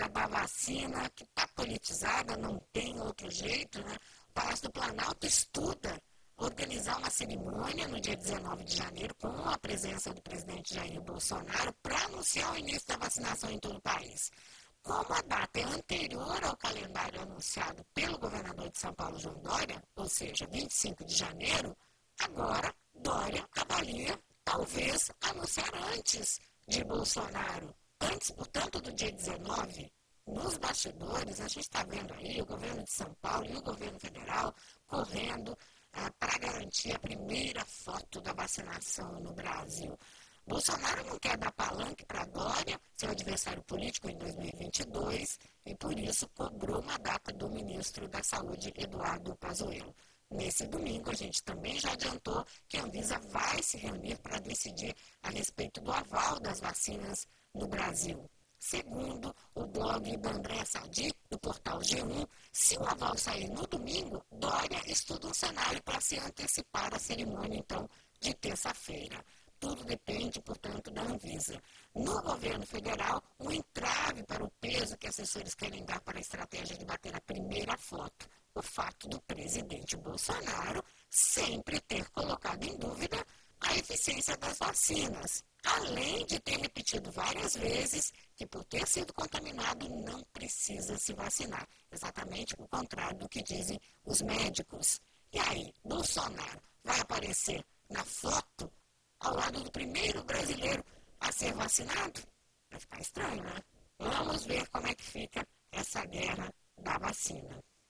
política da vacina, que está politizada, não tem outro jeito, né? O Palácio do Planalto estuda organizar uma cerimônia no dia 19 de janeiro com a presença do presidente Jair Bolsonaro para anunciar o início da vacinação em todo o país. Como a data é anterior ao calendário anunciado pelo governador de São Paulo, João Dória, ou seja, 25 de janeiro, agora Dória avalia talvez anunciar antes de Bolsonaro. Antes, portanto, do dia 19, nos bastidores, a gente está vendo aí o governo de São Paulo e o governo federal correndo ah, para garantir a primeira foto da vacinação no Brasil. Bolsonaro não quer dar palanque para Dória, seu adversário político, em 2022, e por isso cobrou uma data do ministro da Saúde, Eduardo Pazuello. Nesse domingo, a gente também já adiantou que a Anvisa vai se reunir para decidir a respeito do aval das vacinas no Brasil. Segundo o blog da Andréa Sadi, do portal G1, se o aval sair no domingo, Dória estuda um cenário para se antecipar a cerimônia, então, de terça-feira. Tudo depende, portanto, da Anvisa. No governo federal, um entrave para o peso que assessores querem dar para a estratégia de bater a primeira foto. O fato do presidente Bolsonaro sempre ter colocado em dúvida a eficiência das vacinas, além de ter repetido várias vezes que, por ter sido contaminado, não precisa se vacinar. Exatamente o contrário do que dizem os médicos. E aí, Bolsonaro vai aparecer na foto ao lado do primeiro brasileiro a ser vacinado? Vai ficar estranho, né? Vamos ver como é que fica essa guerra da vacina.